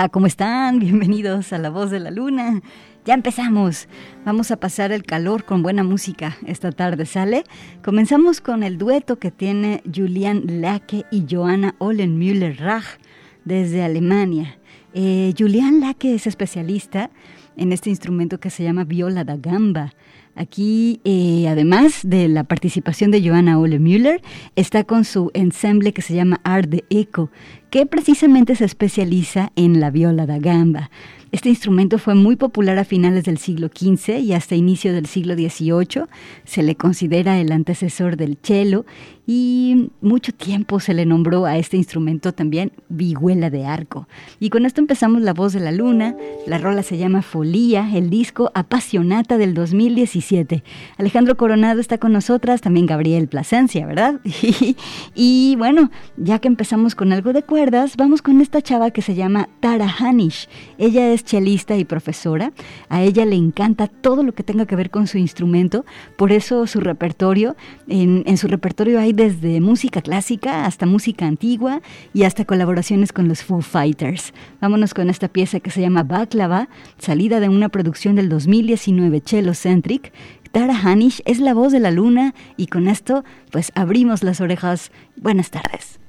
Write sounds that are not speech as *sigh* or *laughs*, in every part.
Hola, ¿cómo están? Bienvenidos a La Voz de la Luna. Ya empezamos. Vamos a pasar el calor con buena música esta tarde, ¿sale? Comenzamos con el dueto que tiene Julian Lacke y Johanna Ollenmüller-Rach desde Alemania. Eh, Julian Lacke es especialista en este instrumento que se llama viola da gamba. Aquí, eh, además de la participación de Johanna Ole Müller, está con su ensemble que se llama Art de Eco, que precisamente se especializa en la viola da gamba. Este instrumento fue muy popular a finales del siglo XV y hasta inicio del siglo XVIII. Se le considera el antecesor del cello y mucho tiempo se le nombró a este instrumento también vihuela de arco. Y con esto empezamos La Voz de la Luna. La rola se llama Folía, el disco Apasionata del 2017 17. Alejandro Coronado está con nosotras, también Gabriel Plasencia, ¿verdad? *laughs* y bueno, ya que empezamos con algo de cuerdas, vamos con esta chava que se llama Tara Hanish. Ella es chelista y profesora. A ella le encanta todo lo que tenga que ver con su instrumento, por eso su repertorio, en, en su repertorio hay desde música clásica hasta música antigua y hasta colaboraciones con los Foo Fighters. Vámonos con esta pieza que se llama Baklava, salida de una producción del 2019 Cello Centric. Tara Hanish es la voz de la luna y con esto pues abrimos las orejas. Buenas tardes.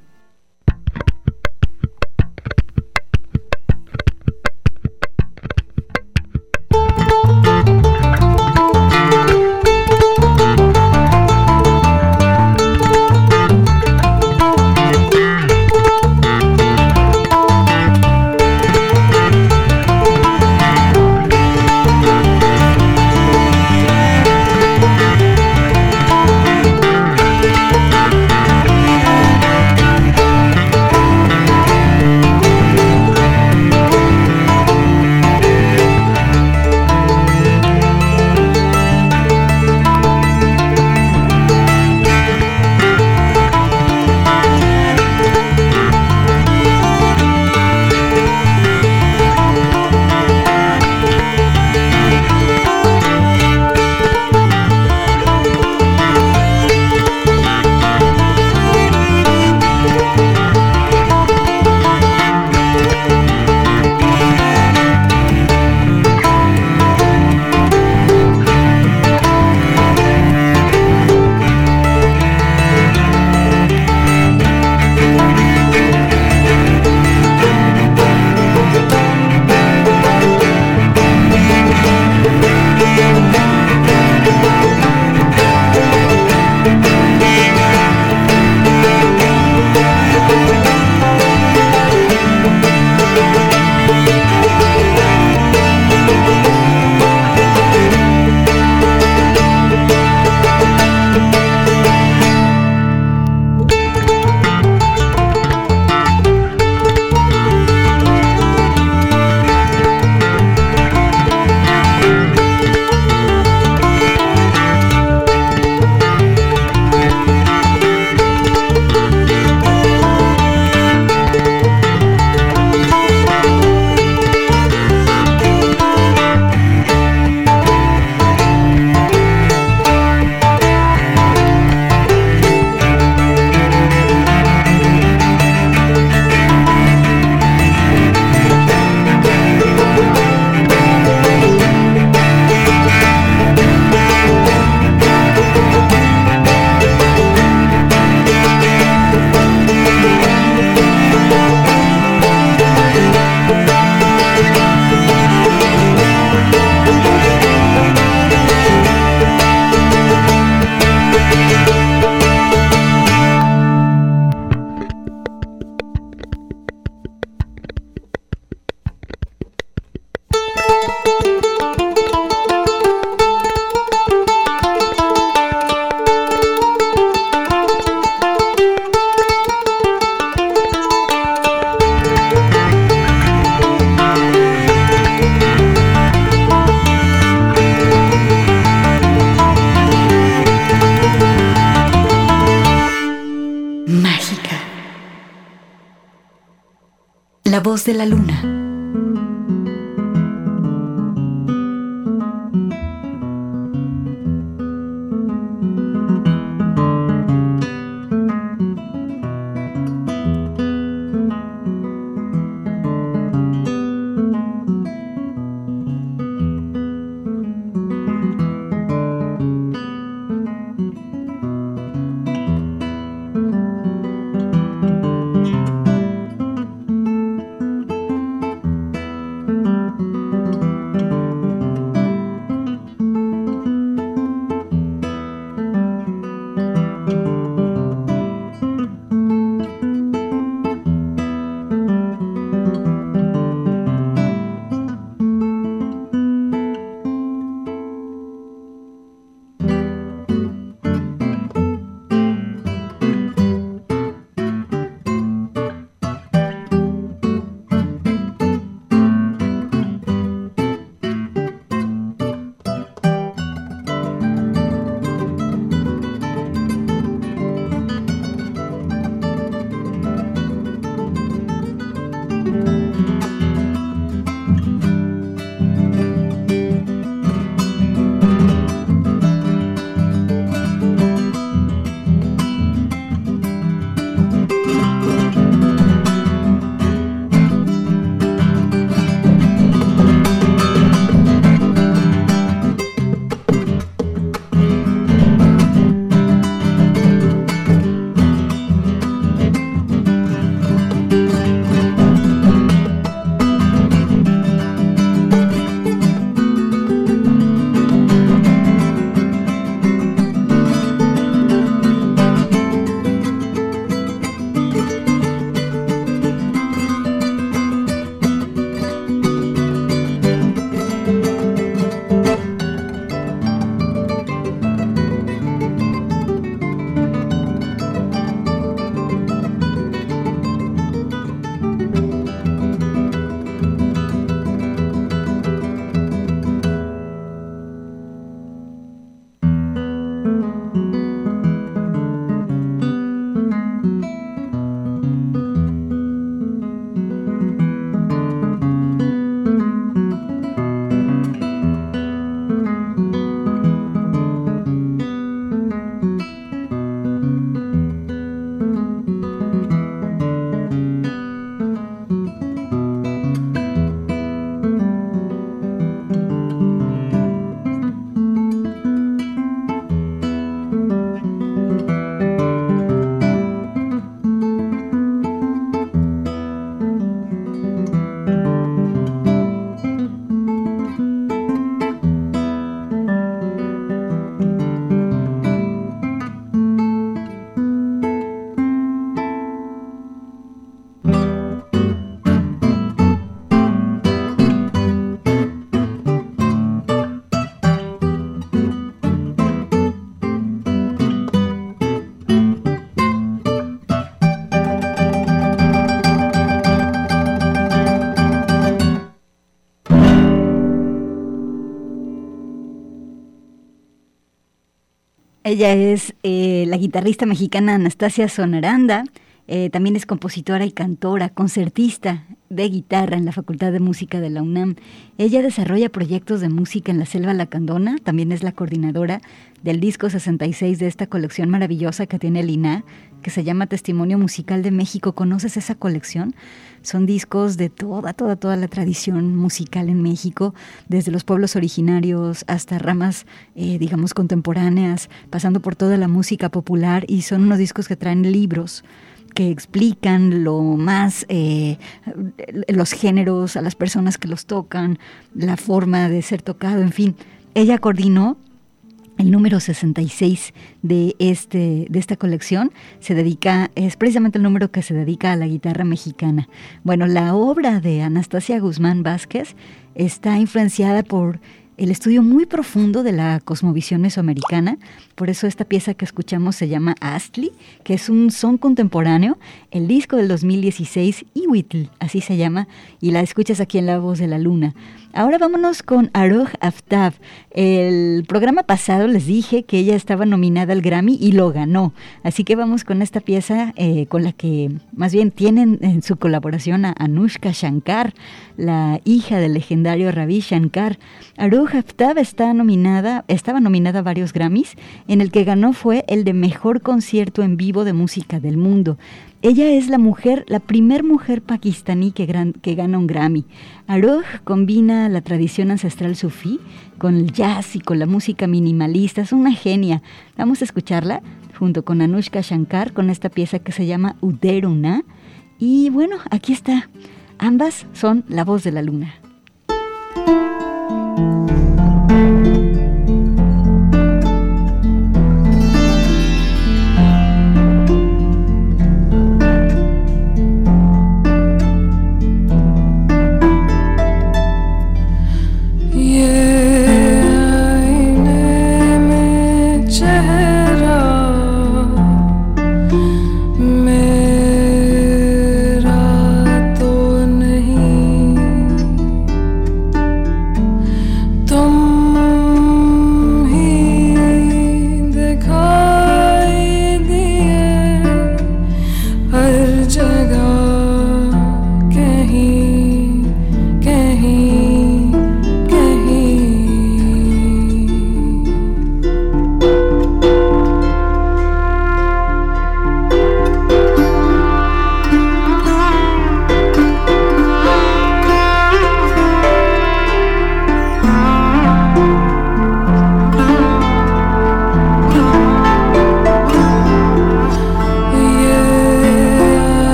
De la luna. Ella es eh, la guitarrista mexicana Anastasia Sonaranda. Eh, también es compositora y cantora, concertista de guitarra en la Facultad de Música de la UNAM. Ella desarrolla proyectos de música en la Selva Lacandona, también es la coordinadora del disco 66 de esta colección maravillosa que tiene el INA, que se llama Testimonio Musical de México. ¿Conoces esa colección? Son discos de toda, toda, toda la tradición musical en México, desde los pueblos originarios hasta ramas, eh, digamos, contemporáneas, pasando por toda la música popular y son unos discos que traen libros que explican lo más, eh, los géneros, a las personas que los tocan, la forma de ser tocado, en fin. Ella coordinó el número 66 de, este, de esta colección se dedica, es precisamente el número que se dedica a la guitarra mexicana. Bueno, la obra de Anastasia Guzmán Vázquez está influenciada por el estudio muy profundo de la cosmovisión mesoamericana. Por eso esta pieza que escuchamos se llama Astli, que es un son contemporáneo. El disco del 2016, Iwitl, así se llama, y la escuchas aquí en La Voz de la Luna. Ahora vámonos con Aruj Aftab. El programa pasado les dije que ella estaba nominada al Grammy y lo ganó. Así que vamos con esta pieza eh, con la que más bien tienen en su colaboración a Anushka Shankar, la hija del legendario Ravi Shankar. Aruj Aftab está nominada, estaba nominada a varios Grammys. En el que ganó fue el de mejor concierto en vivo de música del mundo. Ella es la mujer, la primer mujer pakistaní que, que gana un Grammy. Aruj combina la tradición ancestral sufí con el jazz y con la música minimalista. Es una genia. Vamos a escucharla junto con Anushka Shankar con esta pieza que se llama Uderuna. Y bueno, aquí está. Ambas son la voz de la luna.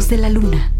de la luna.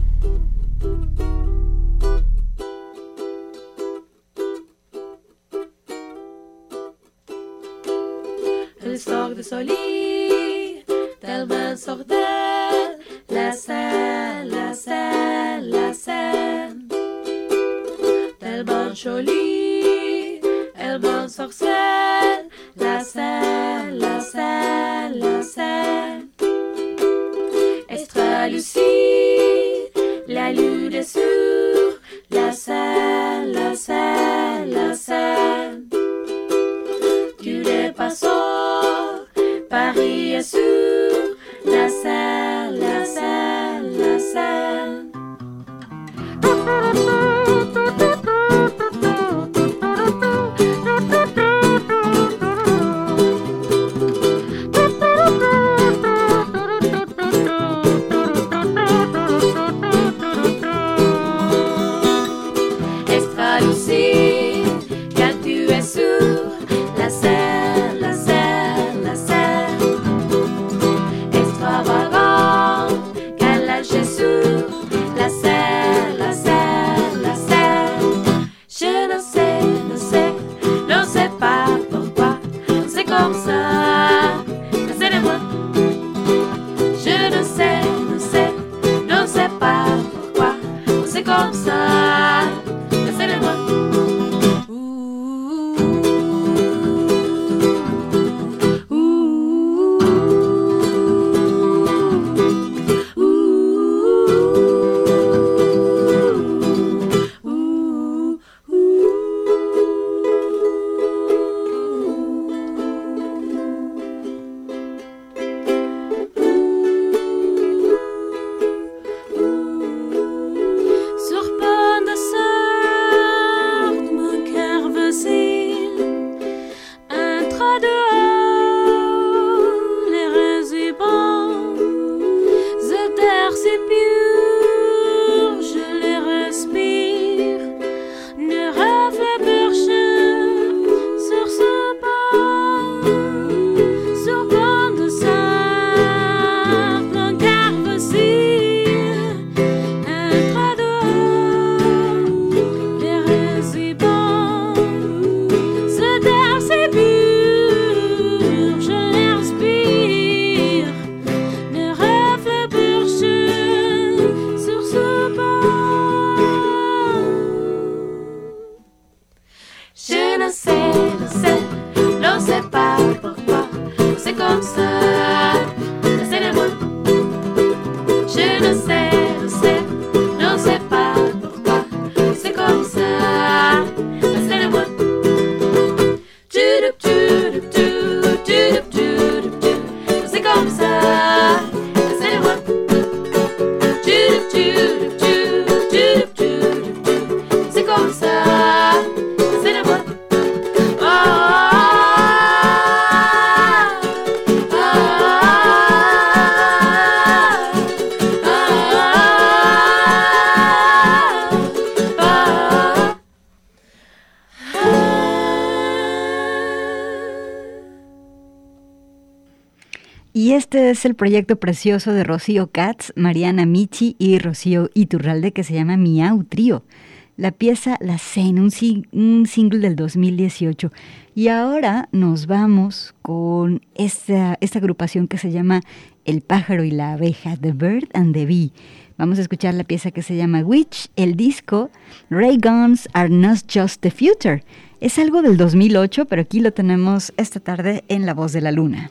es el proyecto precioso de Rocío Katz, Mariana Michi y Rocío Iturralde que se llama Miau Trío. La pieza La Cena, un, un single del 2018. Y ahora nos vamos con esta, agrupación que se llama El pájaro y la abeja, The Bird and the Bee. Vamos a escuchar la pieza que se llama Witch, el disco Ray Guns Are Not Just the Future. Es algo del 2008, pero aquí lo tenemos esta tarde en La Voz de la Luna.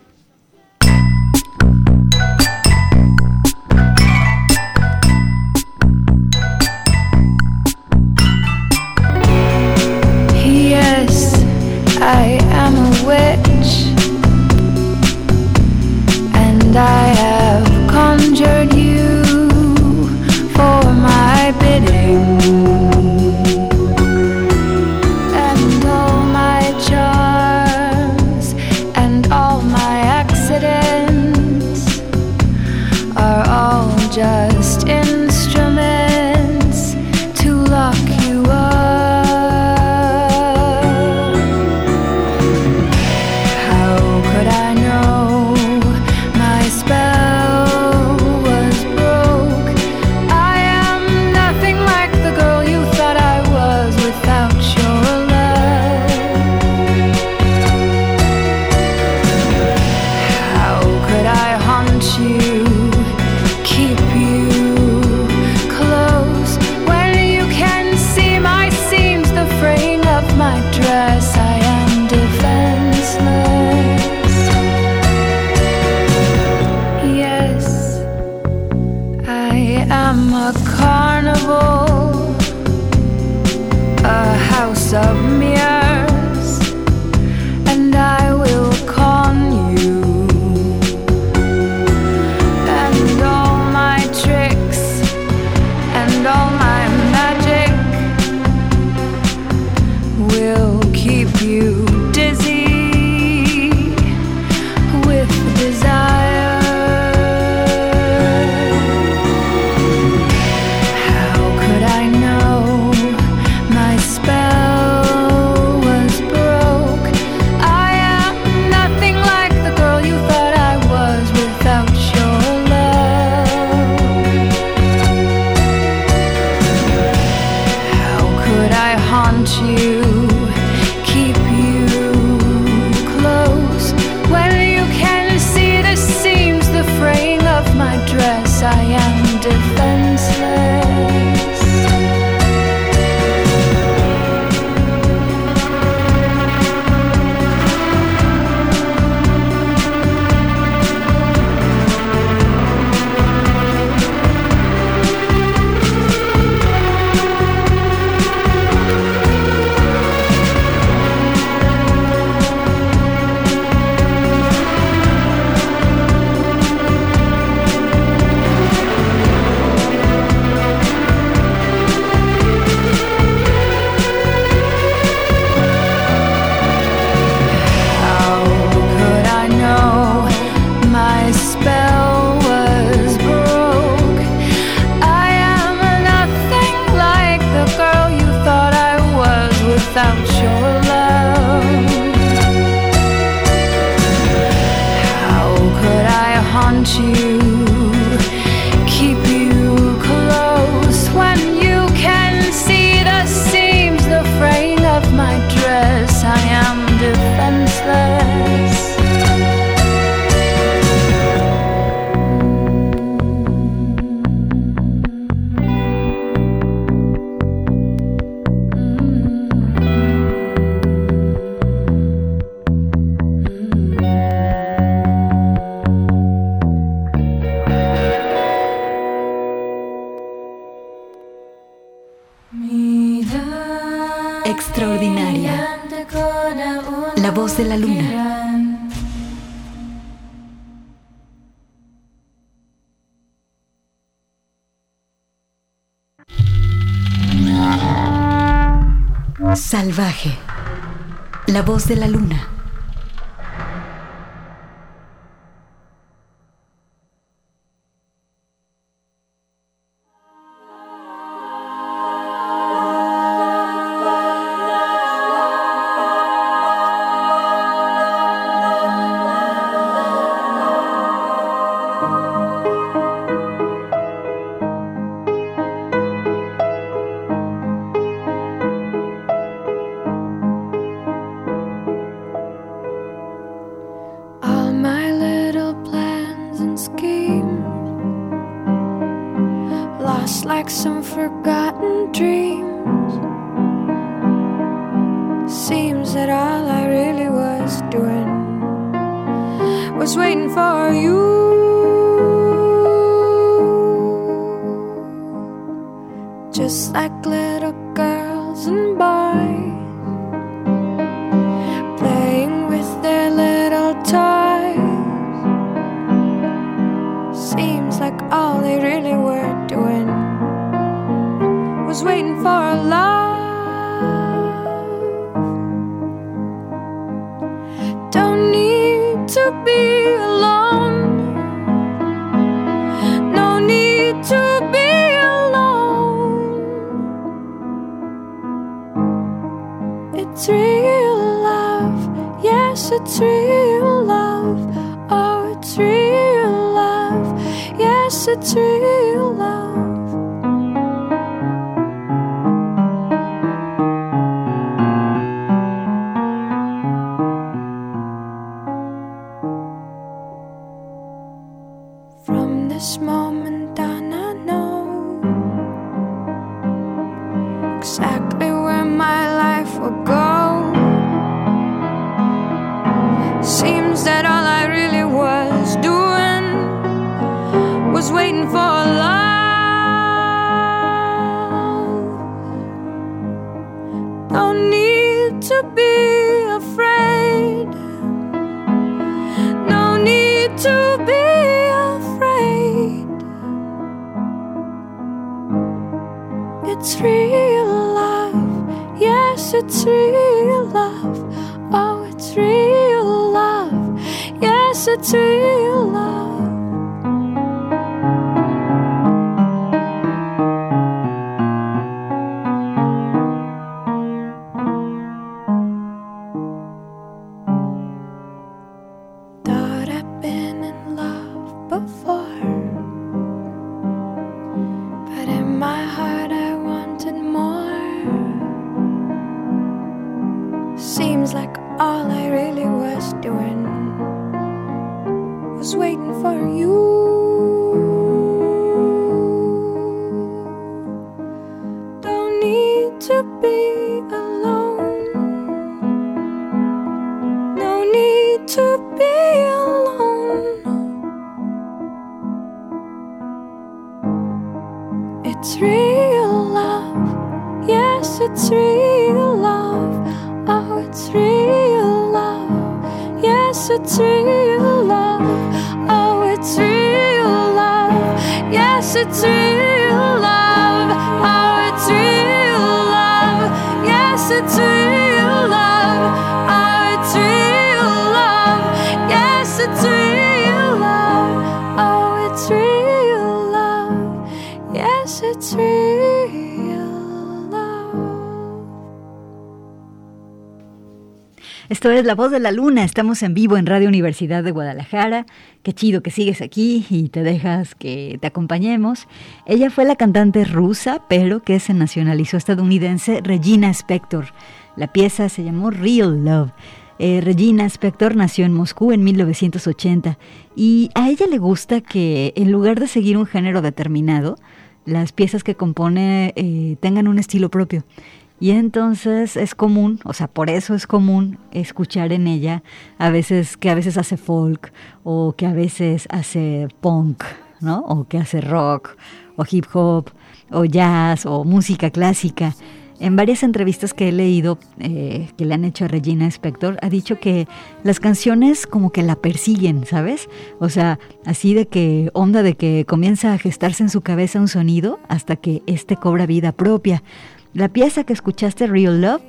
La voz de la luna. real love. Yes, it's real love. Oh, it's real love. Yes, it's real. Esto es La Voz de la Luna. Estamos en vivo en Radio Universidad de Guadalajara. Qué chido que sigues aquí y te dejas que te acompañemos. Ella fue la cantante rusa, pero que se nacionalizó estadounidense, Regina Spector. La pieza se llamó Real Love. Eh, Regina Spector nació en Moscú en 1980 y a ella le gusta que en lugar de seguir un género determinado, las piezas que compone eh, tengan un estilo propio. Y entonces es común, o sea, por eso es común escuchar en ella a veces que a veces hace folk o que a veces hace punk, ¿no? O que hace rock o hip hop o jazz o música clásica. En varias entrevistas que he leído eh, que le han hecho a Regina Spector, ha dicho que las canciones como que la persiguen, ¿sabes? O sea, así de que onda de que comienza a gestarse en su cabeza un sonido hasta que éste cobra vida propia. La pieza que escuchaste, Real Love,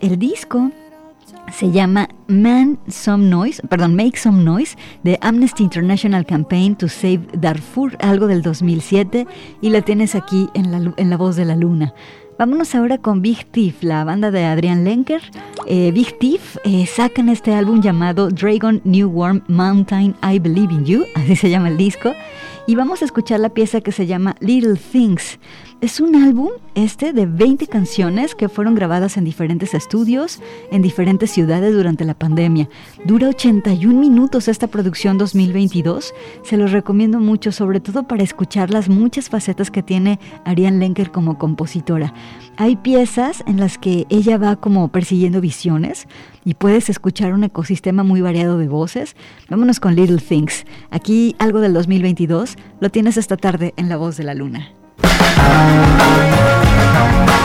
el disco se llama Make Some Noise, de Amnesty International Campaign to Save Darfur, algo del 2007, y la tienes aquí en la, en la voz de la luna. Vámonos ahora con Big Thief, la banda de Adrian Lenker. Eh, Big Thief eh, sacan este álbum llamado Dragon New Warm Mountain I Believe in You, *laughs* así se llama el disco, y vamos a escuchar la pieza que se llama Little Things. Es un álbum este de 20 canciones que fueron grabadas en diferentes estudios, en diferentes ciudades durante la pandemia. Dura 81 minutos esta producción 2022. Se los recomiendo mucho, sobre todo para escuchar las muchas facetas que tiene Ariane Lenker como compositora. Hay piezas en las que ella va como persiguiendo visiones y puedes escuchar un ecosistema muy variado de voces. Vámonos con Little Things. Aquí algo del 2022 lo tienes esta tarde en La Voz de la Luna. Thank you.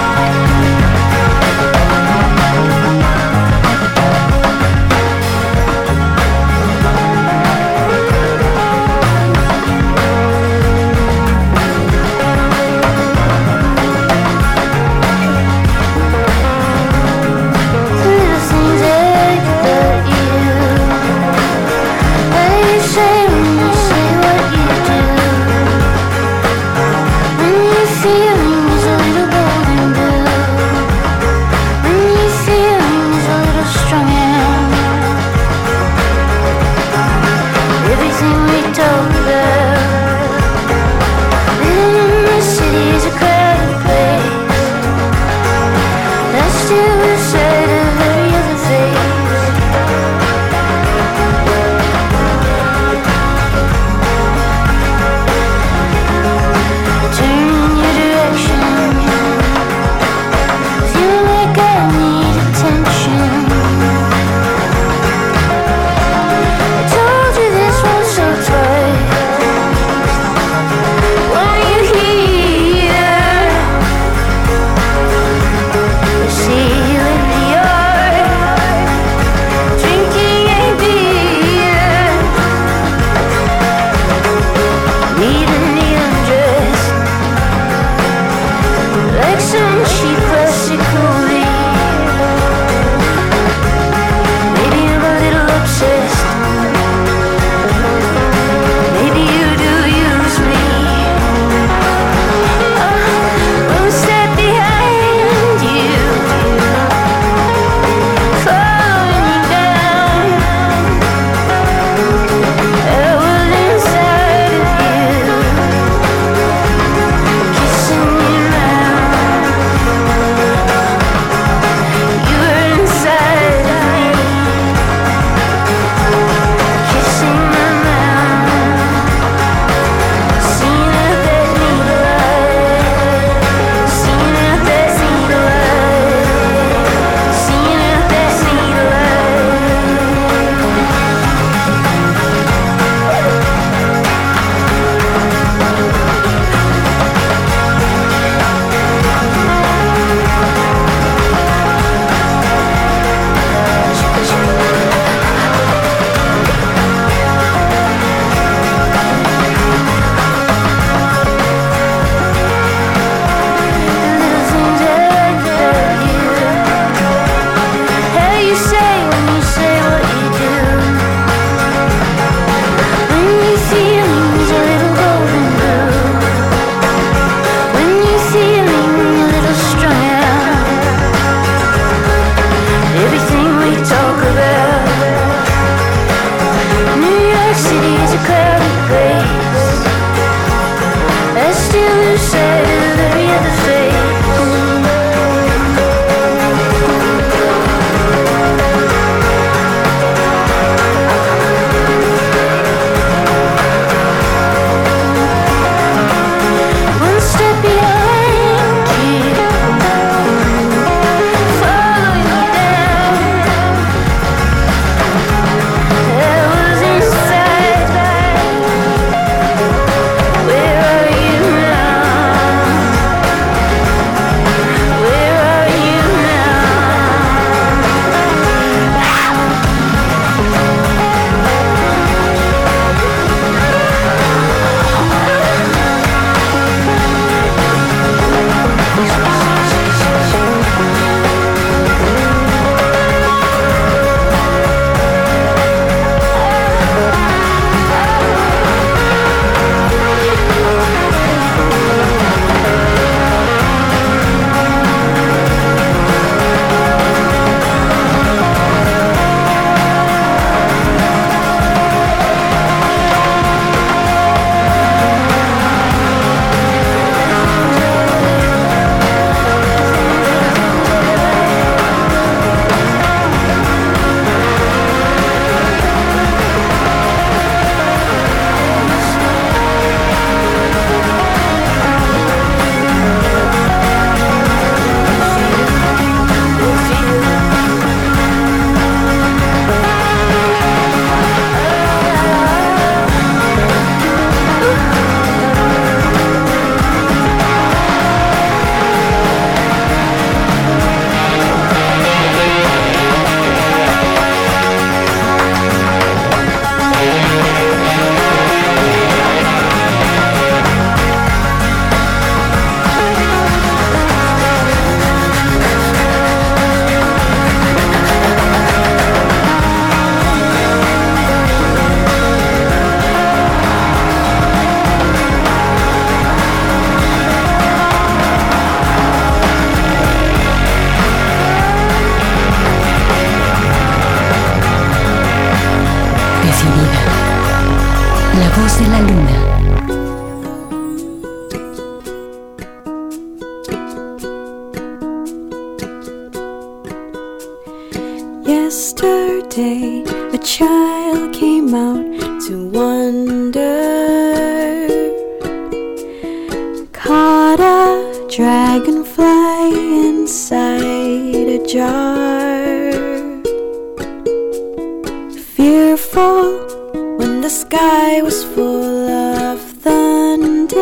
Fearful when the sky was full of thunder.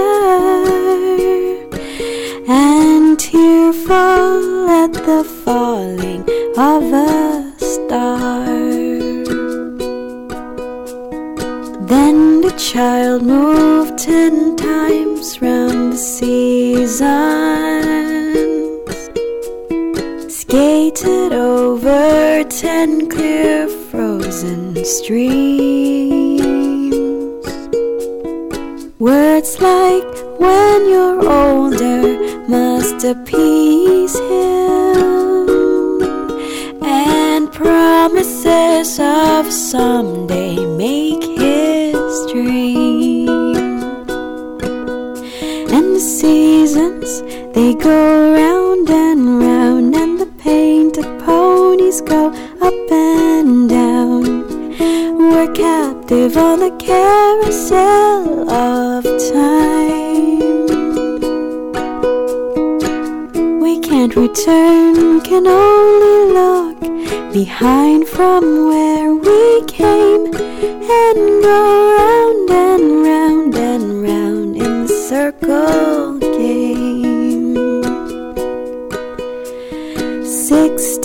And tearful at the falling of a star. Then the child moved ten times round the seasons, skated over ten clear frozen streams. Words like when you're older must appease him and promises of someday make his dream. And the seasons they go on the carousel of time. We can't return, can only look behind from where we came and go round and round and round in the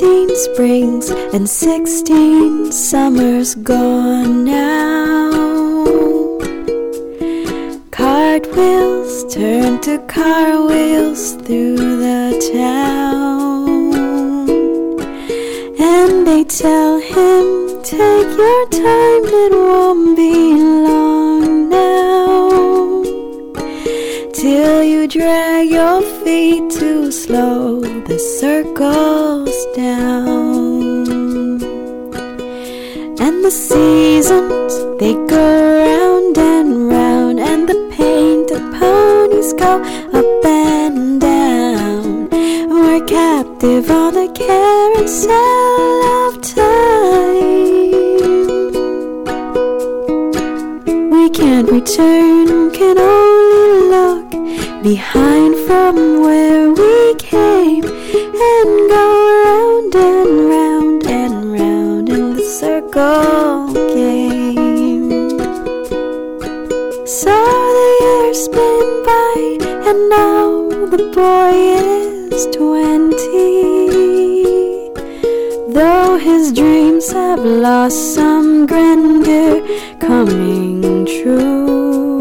15 springs and 16 summers gone now. Cart wheels turn to car wheels through the town. And they tell him, Take your time, it won't be long now. Till you drag your feet too slow, the circles down. And the seasons, they go round and round, and the painted ponies go up and down. We're captive on the carousel of time. We can't return, can only look behind from where we came and go round and round and round in the circle game. So the years spin by, and now the boy is twenty. Though his dreams have lost some grandeur coming true.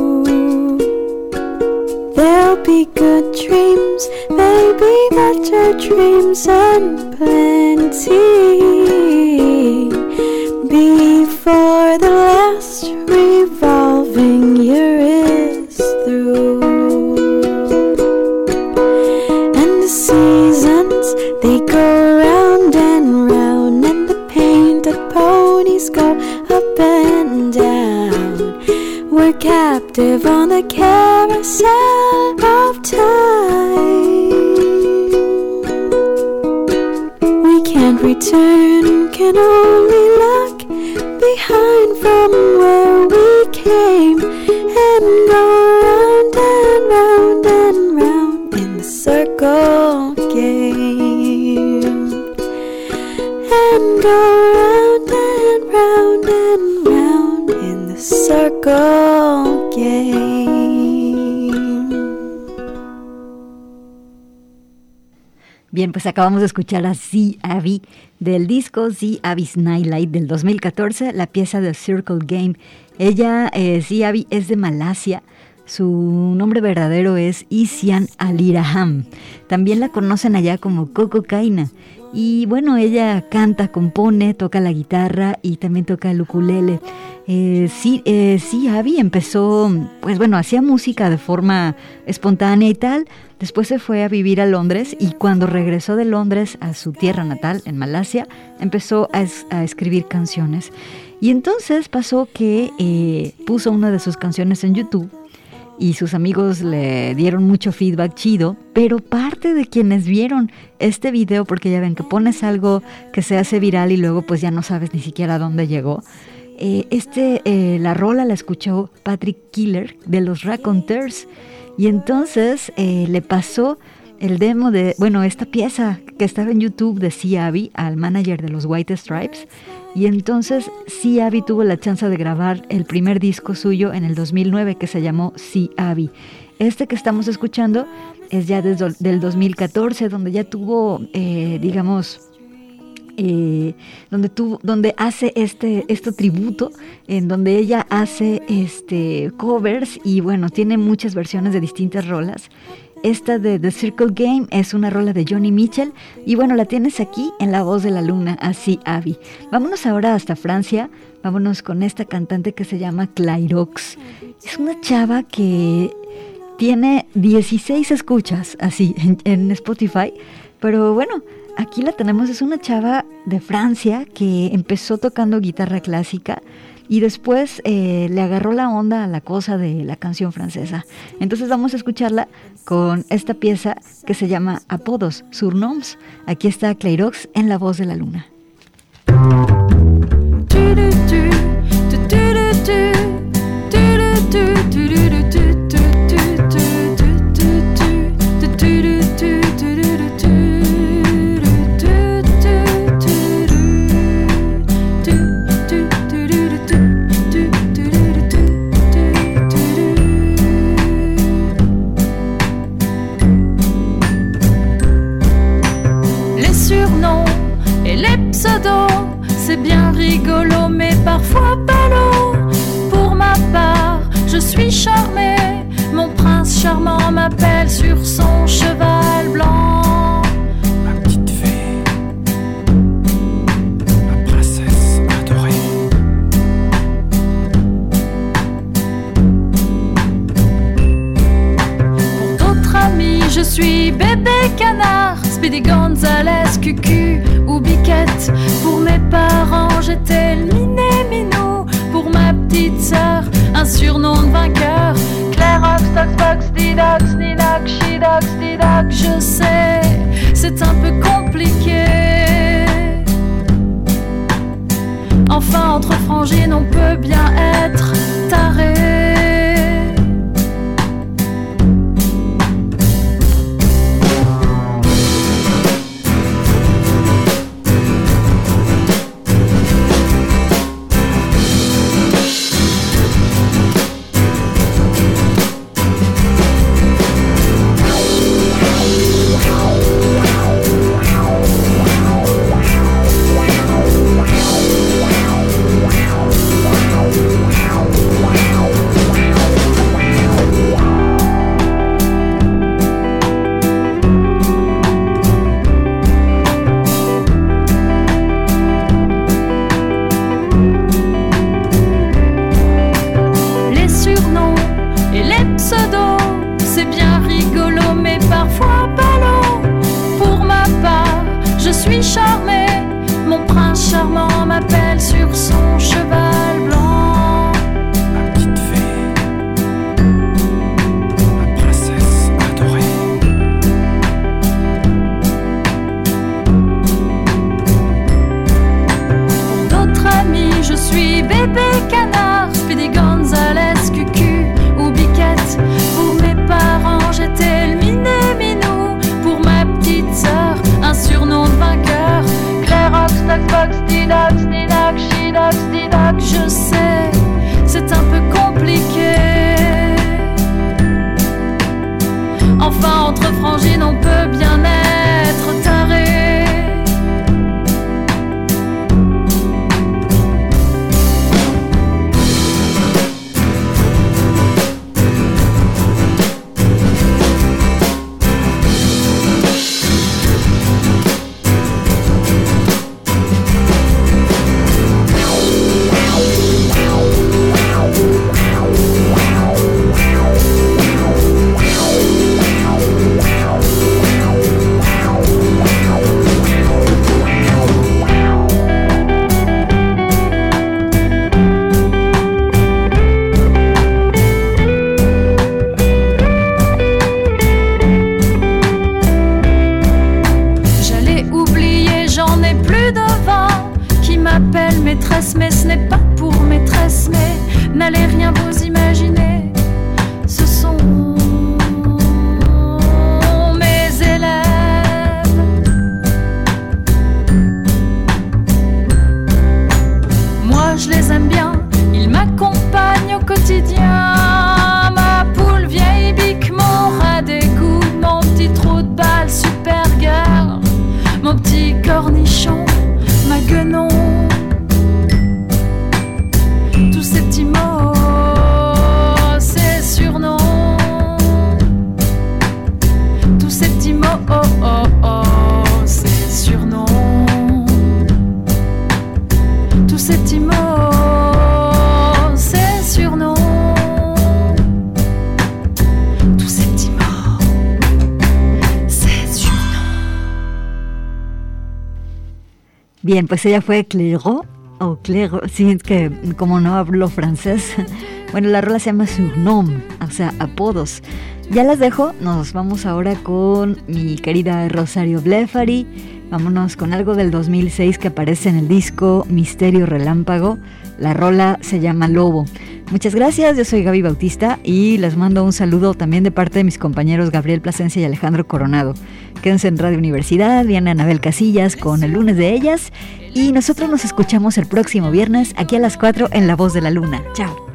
Be good dreams, maybe better dreams and plenty. Before the last captive on the carousel of time. We can't return, can only Bien, pues acabamos de escuchar a Z Abby del disco Z Abby's Nightlight del 2014, la pieza de Circle Game. Ella, eh, Z es de Malasia. Su nombre verdadero es Isian Aliraham. También la conocen allá como Coco Kaina. Y bueno, ella canta, compone, toca la guitarra y también toca el ukulele. Eh, sí, eh, sí, Abby empezó, pues bueno, hacía música de forma espontánea y tal. Después se fue a vivir a Londres y cuando regresó de Londres a su tierra natal, en Malasia, empezó a, es- a escribir canciones. Y entonces pasó que eh, puso una de sus canciones en YouTube y sus amigos le dieron mucho feedback chido, pero parte de quienes vieron este video, porque ya ven que pones algo que se hace viral y luego pues ya no sabes ni siquiera dónde llegó, eh, este, eh, la rola la escuchó Patrick Killer de los Raconteurs y entonces eh, le pasó el demo de, bueno, esta pieza que estaba en YouTube de C. Abby al manager de los White Stripes. Y entonces C. Abby tuvo la chance de grabar el primer disco suyo en el 2009 que se llamó C. Abby. Este que estamos escuchando es ya desde del 2014, donde ya tuvo, eh, digamos, eh, donde tuvo, donde hace este, este tributo, en donde ella hace este covers y bueno, tiene muchas versiones de distintas rolas. Esta de The Circle Game es una rola de Johnny Mitchell y bueno, la tienes aquí en La Voz de la Luna, así Abby. Vámonos ahora hasta Francia, vámonos con esta cantante que se llama Clairox. Es una chava que tiene 16 escuchas así en Spotify, pero bueno, aquí la tenemos, es una chava de Francia que empezó tocando guitarra clásica y después eh, le agarró la onda a la cosa de la canción francesa. Entonces vamos a escucharla con esta pieza que se llama Apodos, Surnoms. Aquí está Clairox en La Voz de la Luna. Suis charmée. Mon prince charmant m'appelle sur son cheval blanc. Ma petite fée, ma princesse adorée. Pour d'autres amis, je suis bébé canard, Speedy Gonzales, Cucu ou Biquette. Pour mes parents, j'étais le miné minou. Pour ma petite sœur, un surnom de vainqueur. Claire Ox, Tox, Box, Didox, Ninox, Shidox, Didox. Je sais, c'est un peu compliqué. Enfin, entre frangines, on peut bien être taré. Bien, pues ella fue Clérot, o Clérot, sí, es que como no hablo francés, *laughs* bueno, la rola se llama Surnom, o sea, apodos. Ya las dejo, nos vamos ahora con mi querida Rosario Blefari. Vámonos con algo del 2006 que aparece en el disco Misterio Relámpago. La rola se llama Lobo. Muchas gracias, yo soy Gaby Bautista y les mando un saludo también de parte de mis compañeros Gabriel Plasencia y Alejandro Coronado. Quédense en Radio Universidad, viene Anabel Casillas con el lunes de ellas y nosotros nos escuchamos el próximo viernes aquí a las 4 en La Voz de la Luna. Chao.